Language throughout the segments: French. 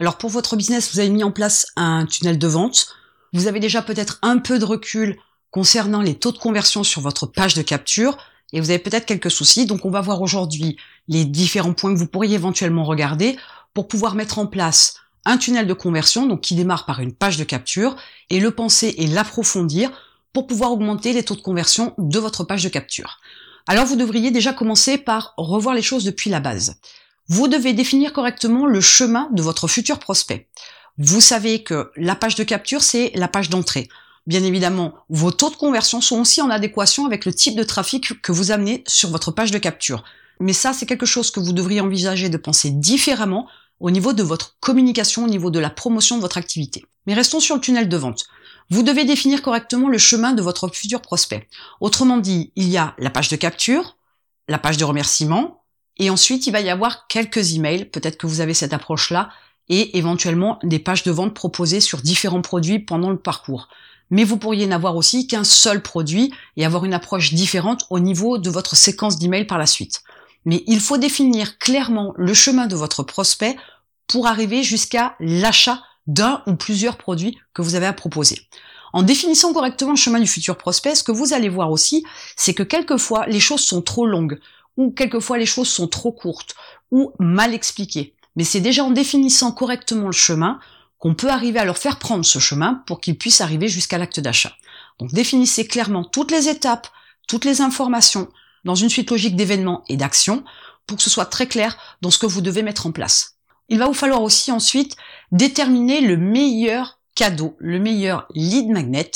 Alors pour votre business, vous avez mis en place un tunnel de vente. Vous avez déjà peut-être un peu de recul concernant les taux de conversion sur votre page de capture et vous avez peut-être quelques soucis. Donc on va voir aujourd'hui les différents points que vous pourriez éventuellement regarder pour pouvoir mettre en place un tunnel de conversion, donc qui démarre par une page de capture, et le penser et l'approfondir pour pouvoir augmenter les taux de conversion de votre page de capture. Alors vous devriez déjà commencer par revoir les choses depuis la base. Vous devez définir correctement le chemin de votre futur prospect. Vous savez que la page de capture, c'est la page d'entrée. Bien évidemment, vos taux de conversion sont aussi en adéquation avec le type de trafic que vous amenez sur votre page de capture. Mais ça, c'est quelque chose que vous devriez envisager de penser différemment au niveau de votre communication, au niveau de la promotion de votre activité. Mais restons sur le tunnel de vente. Vous devez définir correctement le chemin de votre futur prospect. Autrement dit, il y a la page de capture, la page de remerciement, et ensuite il va y avoir quelques emails, peut-être que vous avez cette approche-là, et éventuellement des pages de vente proposées sur différents produits pendant le parcours mais vous pourriez n'avoir aussi qu'un seul produit et avoir une approche différente au niveau de votre séquence d'emails par la suite. Mais il faut définir clairement le chemin de votre prospect pour arriver jusqu'à l'achat d'un ou plusieurs produits que vous avez à proposer. En définissant correctement le chemin du futur prospect, ce que vous allez voir aussi, c'est que quelquefois les choses sont trop longues, ou quelquefois les choses sont trop courtes, ou mal expliquées. Mais c'est déjà en définissant correctement le chemin qu'on peut arriver à leur faire prendre ce chemin pour qu'ils puissent arriver jusqu'à l'acte d'achat. Donc définissez clairement toutes les étapes, toutes les informations dans une suite logique d'événements et d'actions pour que ce soit très clair dans ce que vous devez mettre en place. Il va vous falloir aussi ensuite déterminer le meilleur cadeau, le meilleur lead magnet,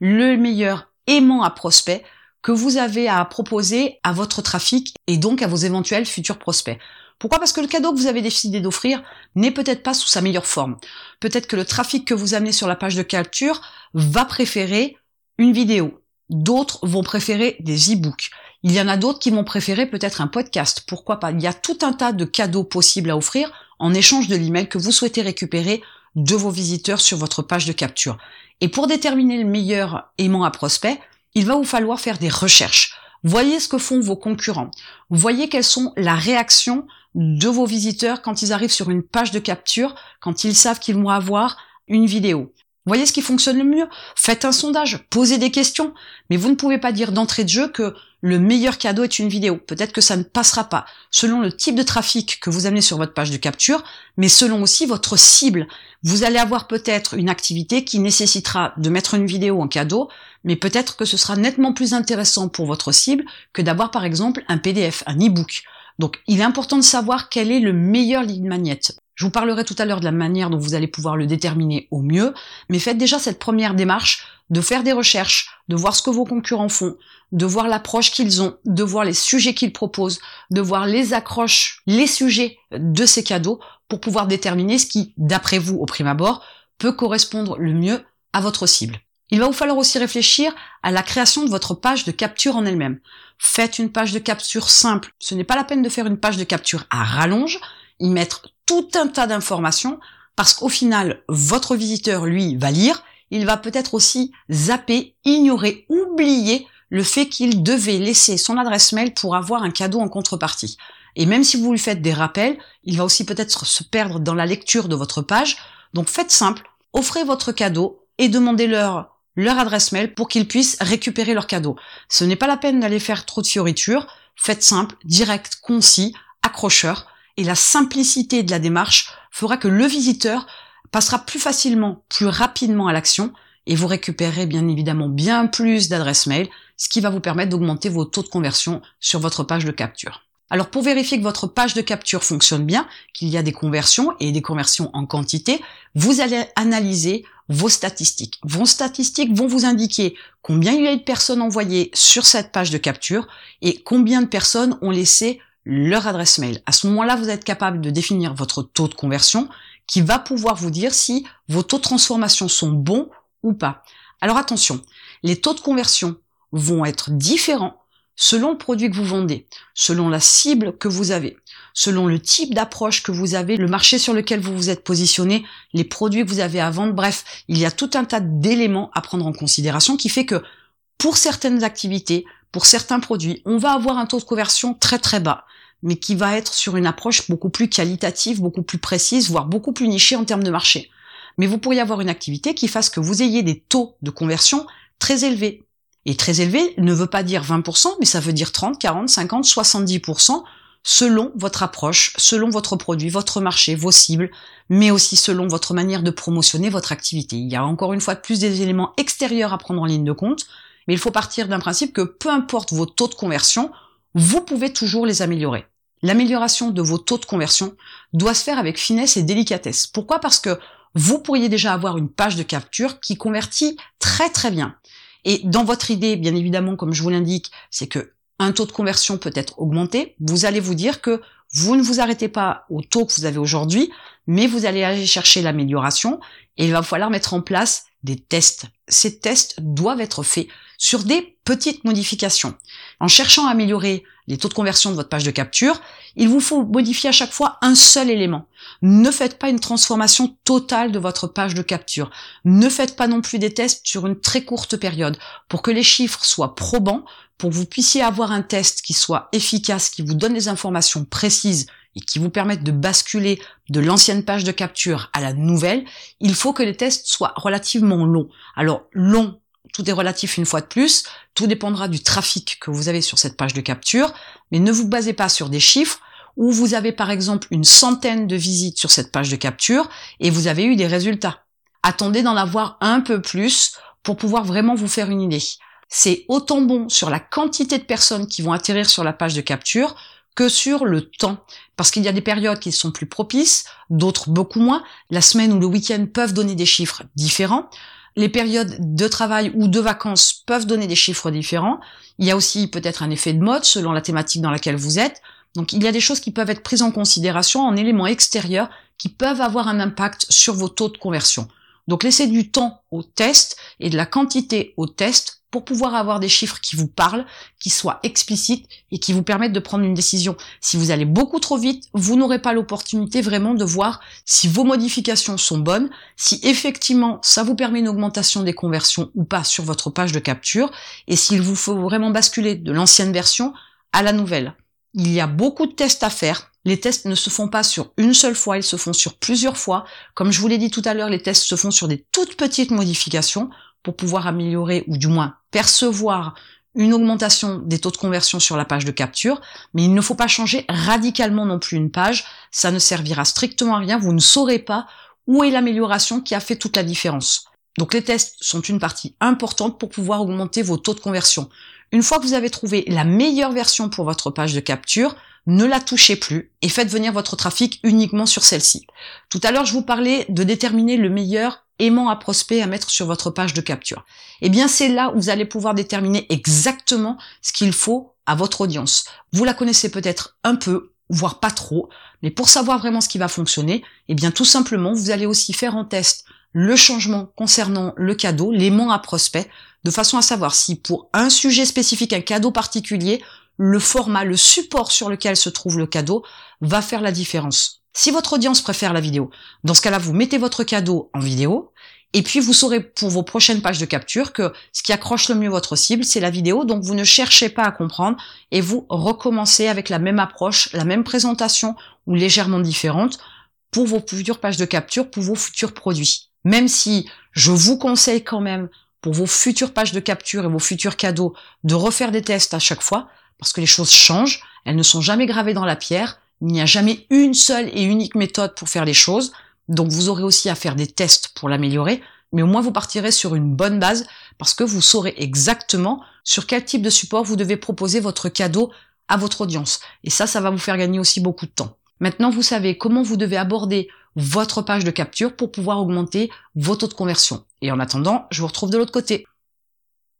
le meilleur aimant à prospect que vous avez à proposer à votre trafic et donc à vos éventuels futurs prospects. Pourquoi? Parce que le cadeau que vous avez décidé d'offrir n'est peut-être pas sous sa meilleure forme. Peut-être que le trafic que vous amenez sur la page de capture va préférer une vidéo. D'autres vont préférer des e-books. Il y en a d'autres qui vont préférer peut-être un podcast. Pourquoi pas? Il y a tout un tas de cadeaux possibles à offrir en échange de l'email que vous souhaitez récupérer de vos visiteurs sur votre page de capture. Et pour déterminer le meilleur aimant à prospect, il va vous falloir faire des recherches. Voyez ce que font vos concurrents. Voyez quelles sont la réaction de vos visiteurs quand ils arrivent sur une page de capture, quand ils savent qu'ils vont avoir une vidéo. Voyez ce qui fonctionne le mieux? Faites un sondage, posez des questions, mais vous ne pouvez pas dire d'entrée de jeu que le meilleur cadeau est une vidéo. Peut-être que ça ne passera pas, selon le type de trafic que vous amenez sur votre page de capture, mais selon aussi votre cible. Vous allez avoir peut-être une activité qui nécessitera de mettre une vidéo en cadeau, mais peut-être que ce sera nettement plus intéressant pour votre cible que d'avoir par exemple un PDF, un e-book. Donc il est important de savoir quel est le meilleur lead magnet. Je vous parlerai tout à l'heure de la manière dont vous allez pouvoir le déterminer au mieux, mais faites déjà cette première démarche de faire des recherches, de voir ce que vos concurrents font, de voir l'approche qu'ils ont, de voir les sujets qu'ils proposent, de voir les accroches, les sujets de ces cadeaux pour pouvoir déterminer ce qui, d'après vous au prime abord, peut correspondre le mieux à votre cible. Il va vous falloir aussi réfléchir à la création de votre page de capture en elle-même. Faites une page de capture simple. Ce n'est pas la peine de faire une page de capture à rallonge, y mettre tout un tas d'informations, parce qu'au final, votre visiteur, lui, va lire, il va peut-être aussi zapper, ignorer, oublier le fait qu'il devait laisser son adresse mail pour avoir un cadeau en contrepartie. Et même si vous lui faites des rappels, il va aussi peut-être se perdre dans la lecture de votre page. Donc faites simple, offrez votre cadeau et demandez-leur leur adresse mail pour qu'ils puissent récupérer leur cadeau. Ce n'est pas la peine d'aller faire trop de fioritures, faites simple, direct, concis, accrocheur, et la simplicité de la démarche fera que le visiteur passera plus facilement, plus rapidement à l'action, et vous récupérerez bien évidemment bien plus d'adresses mail, ce qui va vous permettre d'augmenter vos taux de conversion sur votre page de capture. Alors pour vérifier que votre page de capture fonctionne bien, qu'il y a des conversions et des conversions en quantité, vous allez analyser vos statistiques. Vos statistiques vont vous indiquer combien il y a de personnes envoyées sur cette page de capture et combien de personnes ont laissé leur adresse mail. À ce moment-là, vous êtes capable de définir votre taux de conversion qui va pouvoir vous dire si vos taux de transformation sont bons ou pas. Alors attention, les taux de conversion vont être différents selon le produit que vous vendez, selon la cible que vous avez, selon le type d'approche que vous avez, le marché sur lequel vous vous êtes positionné, les produits que vous avez à vendre, bref, il y a tout un tas d'éléments à prendre en considération qui fait que pour certaines activités, pour certains produits, on va avoir un taux de conversion très très bas. mais qui va être sur une approche beaucoup plus qualitative, beaucoup plus précise, voire beaucoup plus nichée en termes de marché. Mais vous pourriez avoir une activité qui fasse que vous ayez des taux de conversion très élevés. Et très élevé ne veut pas dire 20%, mais ça veut dire 30, 40, 50, 70% selon votre approche, selon votre produit, votre marché, vos cibles, mais aussi selon votre manière de promotionner votre activité. Il y a encore une fois de plus des éléments extérieurs à prendre en ligne de compte, mais il faut partir d'un principe que peu importe vos taux de conversion, vous pouvez toujours les améliorer. L'amélioration de vos taux de conversion doit se faire avec finesse et délicatesse. Pourquoi? Parce que vous pourriez déjà avoir une page de capture qui convertit très très bien. Et dans votre idée, bien évidemment, comme je vous l'indique, c'est que un taux de conversion peut être augmenté. Vous allez vous dire que vous ne vous arrêtez pas au taux que vous avez aujourd'hui, mais vous allez aller chercher l'amélioration et il va falloir mettre en place des tests. Ces tests doivent être faits sur des petites modifications. En cherchant à améliorer les taux de conversion de votre page de capture, il vous faut modifier à chaque fois un seul élément. Ne faites pas une transformation totale de votre page de capture. Ne faites pas non plus des tests sur une très courte période. Pour que les chiffres soient probants, pour que vous puissiez avoir un test qui soit efficace, qui vous donne des informations précises et qui vous permettent de basculer de l'ancienne page de capture à la nouvelle, il faut que les tests soient relativement longs. Alors long, tout est relatif une fois de plus, tout dépendra du trafic que vous avez sur cette page de capture, mais ne vous basez pas sur des chiffres où vous avez par exemple une centaine de visites sur cette page de capture et vous avez eu des résultats. Attendez d'en avoir un peu plus pour pouvoir vraiment vous faire une idée. C'est autant bon sur la quantité de personnes qui vont atterrir sur la page de capture que sur le temps. Parce qu'il y a des périodes qui sont plus propices, d'autres beaucoup moins. La semaine ou le week-end peuvent donner des chiffres différents. Les périodes de travail ou de vacances peuvent donner des chiffres différents. Il y a aussi peut-être un effet de mode selon la thématique dans laquelle vous êtes. Donc il y a des choses qui peuvent être prises en considération en éléments extérieurs qui peuvent avoir un impact sur vos taux de conversion. Donc laissez du temps au test et de la quantité au test pour pouvoir avoir des chiffres qui vous parlent, qui soient explicites et qui vous permettent de prendre une décision. Si vous allez beaucoup trop vite, vous n'aurez pas l'opportunité vraiment de voir si vos modifications sont bonnes, si effectivement ça vous permet une augmentation des conversions ou pas sur votre page de capture et s'il vous faut vraiment basculer de l'ancienne version à la nouvelle. Il y a beaucoup de tests à faire. Les tests ne se font pas sur une seule fois, ils se font sur plusieurs fois. Comme je vous l'ai dit tout à l'heure, les tests se font sur des toutes petites modifications pour pouvoir améliorer ou du moins percevoir une augmentation des taux de conversion sur la page de capture, mais il ne faut pas changer radicalement non plus une page, ça ne servira strictement à rien, vous ne saurez pas où est l'amélioration qui a fait toute la différence. Donc les tests sont une partie importante pour pouvoir augmenter vos taux de conversion. Une fois que vous avez trouvé la meilleure version pour votre page de capture, ne la touchez plus et faites venir votre trafic uniquement sur celle-ci. Tout à l'heure, je vous parlais de déterminer le meilleur aimant à prospect à mettre sur votre page de capture. Eh bien, c'est là où vous allez pouvoir déterminer exactement ce qu'il faut à votre audience. Vous la connaissez peut-être un peu, voire pas trop, mais pour savoir vraiment ce qui va fonctionner, eh bien, tout simplement, vous allez aussi faire en test le changement concernant le cadeau, l'aimant à prospect, de façon à savoir si pour un sujet spécifique, un cadeau particulier, le format, le support sur lequel se trouve le cadeau va faire la différence. Si votre audience préfère la vidéo, dans ce cas-là, vous mettez votre cadeau en vidéo, et puis vous saurez pour vos prochaines pages de capture que ce qui accroche le mieux votre cible, c'est la vidéo, donc vous ne cherchez pas à comprendre et vous recommencez avec la même approche, la même présentation ou légèrement différente pour vos futures pages de capture, pour vos futurs produits. Même si je vous conseille quand même pour vos futures pages de capture et vos futurs cadeaux de refaire des tests à chaque fois, parce que les choses changent, elles ne sont jamais gravées dans la pierre, il n'y a jamais une seule et unique méthode pour faire les choses, donc vous aurez aussi à faire des tests pour l'améliorer, mais au moins vous partirez sur une bonne base parce que vous saurez exactement sur quel type de support vous devez proposer votre cadeau à votre audience. Et ça, ça va vous faire gagner aussi beaucoup de temps. Maintenant, vous savez comment vous devez aborder votre page de capture pour pouvoir augmenter vos taux de conversion. Et en attendant, je vous retrouve de l'autre côté.